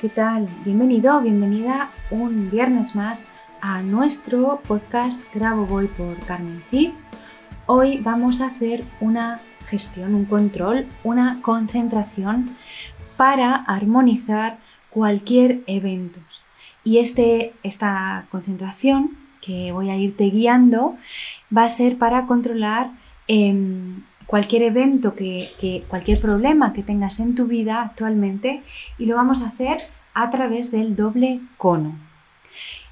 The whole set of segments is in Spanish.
¿Qué tal? Bienvenido, bienvenida un viernes más a nuestro podcast Grabo Voy por Carmen Cid. Hoy vamos a hacer una gestión, un control, una concentración para armonizar cualquier evento. Y este, esta concentración que voy a irte guiando va a ser para controlar em, cualquier evento, que, cualquier problema que tengas en tu vida actualmente y lo vamos a hacer a través del doble cono.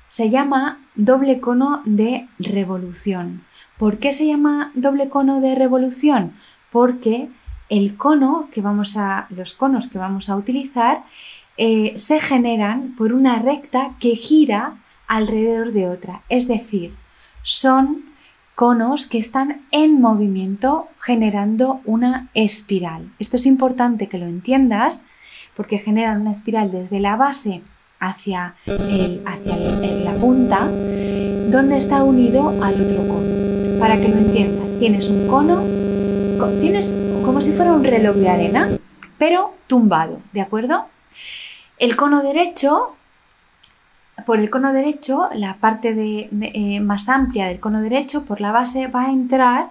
Se llama doble cono de revolución. ¿Por qué se llama doble cono de revolución? Porque el cono que vamos a, los conos que vamos a utilizar eh, se generan por una recta que gira alrededor de otra. Es decir, son conos que están en movimiento generando una espiral. Esto es importante que lo entiendas porque generan una espiral desde la base hacia, la punta donde está unido al otro cono. Para que lo entiendas, tienes un cono, tienes como si fuera un reloj de arena, pero tumbado, ¿de acuerdo? El cono derecho por el cono derecho, la parte de, eh, más amplia del cono derecho, por la base va a entrar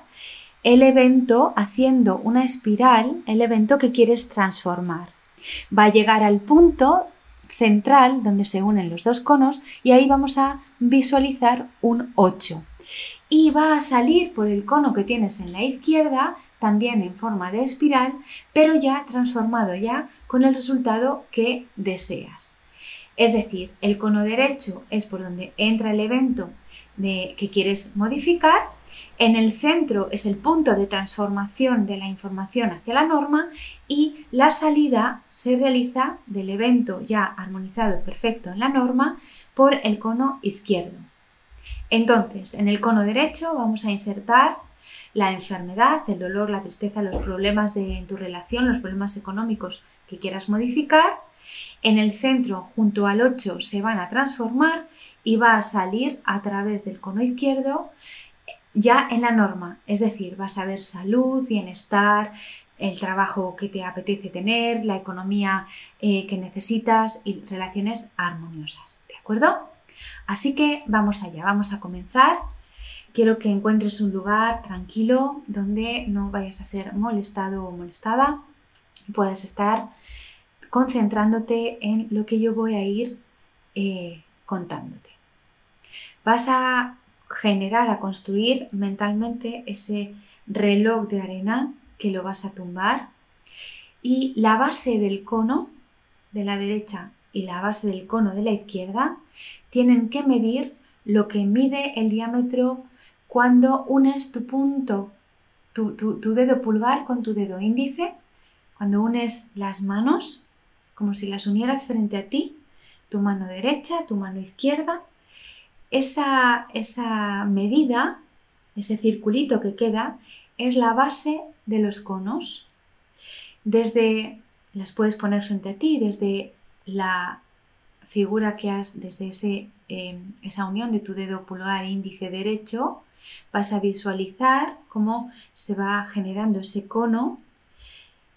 el evento haciendo una espiral, el evento que quieres transformar. Va a llegar al punto central donde se unen los dos conos y ahí vamos a visualizar un 8. Y va a salir por el cono que tienes en la izquierda, también en forma de espiral, pero ya transformado ya con el resultado que deseas. Es decir, el cono derecho es por donde entra el evento de, que quieres modificar, en el centro es el punto de transformación de la información hacia la norma y la salida se realiza del evento ya armonizado perfecto en la norma por el cono izquierdo. Entonces, en el cono derecho vamos a insertar la enfermedad, el dolor, la tristeza, los problemas de tu relación, los problemas económicos que quieras modificar en el centro, junto al 8, se van a transformar y va a salir a través del cono izquierdo ya en la norma. Es decir, vas a ver salud, bienestar, el trabajo que te apetece tener, la economía eh, que necesitas y relaciones armoniosas. ¿De acuerdo? Así que vamos allá, vamos a comenzar. Quiero que encuentres un lugar tranquilo donde no vayas a ser molestado o molestada. Puedes estar concentrándote en lo que yo voy a ir eh, contándote. Vas a generar, a construir mentalmente ese reloj de arena que lo vas a tumbar y la base del cono de la derecha y la base del cono de la izquierda tienen que medir lo que mide el diámetro cuando unes tu punto, tu, tu dedo pulgar con tu dedo índice, cuando unes las manos como si las unieras frente a ti, tu mano derecha, tu mano izquierda. Esa, esa medida, ese circulito que queda, es la base de los conos. Desde, las puedes poner frente a ti, desde la figura que has, desde em, esa unión de tu dedo pulgar e índice derecho, vas a visualizar cómo se va generando ese cono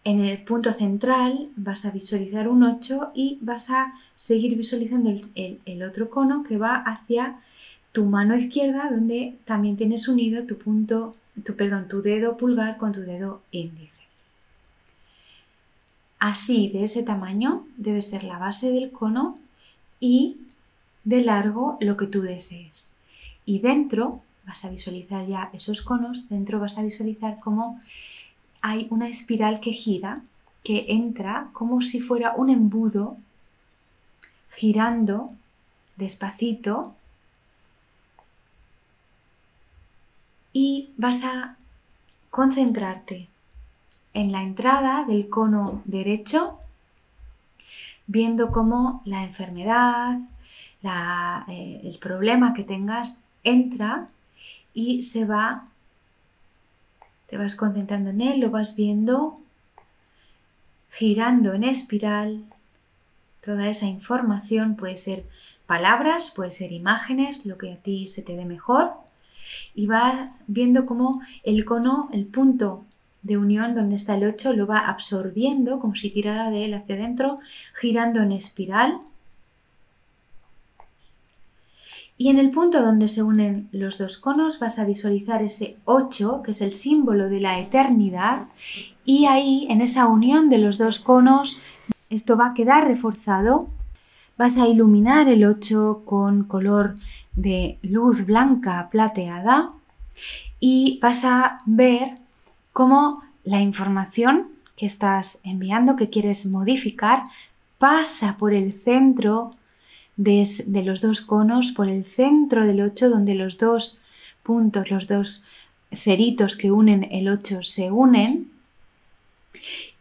en el punto central vas a visualizar un 8 y vas a seguir visualizando el, otro cono que va hacia tu mano izquierda donde también tienes unido tu punto, tu, perdón, tu dedo pulgar con tu dedo índice. Así, de ese tamaño, debe ser la base del cono y de largo lo que tú desees. Y dentro vas a visualizar ya esos conos, dentro vas a visualizar cómo hay una espiral que gira, que entra como si fuera un embudo girando despacito. Y vas a concentrarte en la entrada del cono derecho, viendo cómo la enfermedad, eh, el problema que tengas entra y se va te vas concentrando en él, lo vas viendo girando en espiral. Toda esa información puede ser palabras, puede ser imágenes, lo que a ti se te dé mejor. Y vas viendo cómo el cono, el punto de unión donde está el 8, lo va absorbiendo como si tirara de él hacia adentro, girando en espiral y en el punto donde se unen los dos conos vas a visualizar ese 8, que es el símbolo de la eternidad, y ahí, en esa unión de los dos conos, esto va a quedar reforzado. Vas a iluminar el 8 con color de luz blanca plateada y vas a ver cómo la información que estás enviando, que quieres modificar, pasa por el centro de, los dos conos por el centro del 8 donde los dos puntos, los dos ceritos que unen el 8 se unen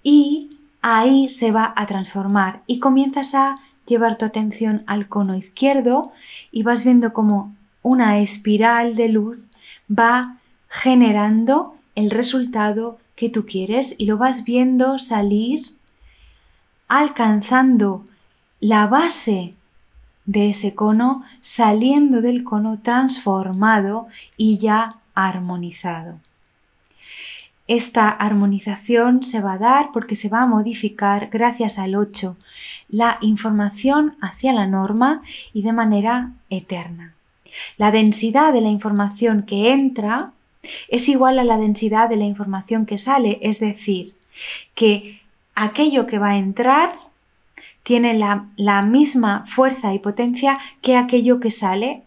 y ahí se va a transformar. Y comienzas a llevar tu atención al cono izquierdo y vas viendo como una espiral de luz va generando el resultado que tú quieres y lo vas viendo salir alcanzando la base de ese cono, saliendo del cono transformado y ya armonizado. Esta armonización se va a dar porque se va a modificar gracias al 8 la información hacia la norma y de manera eterna. La densidad de la información que entra es igual a la densidad de la información que sale, es decir, que aquello que va a entrar tiene la, misma fuerza y potencia que aquello que sale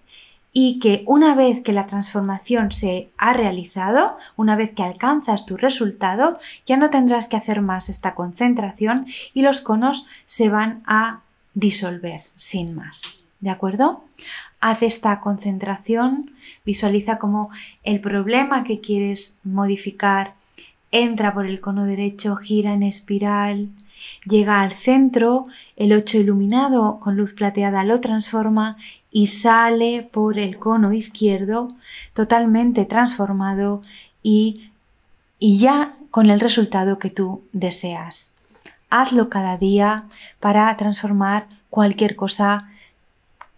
y que una vez que la transformación se ha realizado, una vez que alcanzas tu resultado, ya no tendrás que hacer más esta concentración y los conos se van a disolver sin más. ¿De acuerdo? Haz esta concentración, visualiza cómo el problema que quieres modificar entra por el cono derecho, gira en espiral, Llega al centro, el 8 iluminado con luz plateada lo transforma y sale por el cono izquierdo totalmente transformado y, y ya con el resultado que tú deseas. Hazlo cada día para transformar cualquier cosa,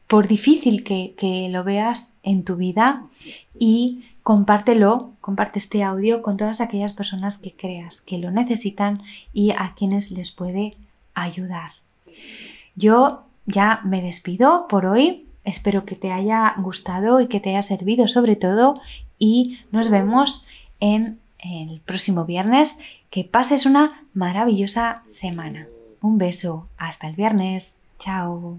por difícil que, que lo veas en tu vida, y compártelo, comparte este audio con todas aquellas personas que creas que lo necesitan y a quienes les puede ayudar. Yo ya me despido por hoy. Espero que te haya gustado y que te haya servido sobre todo y nos vemos en el próximo viernes. Que pases una maravillosa semana. Un beso. Hasta el viernes. Chao.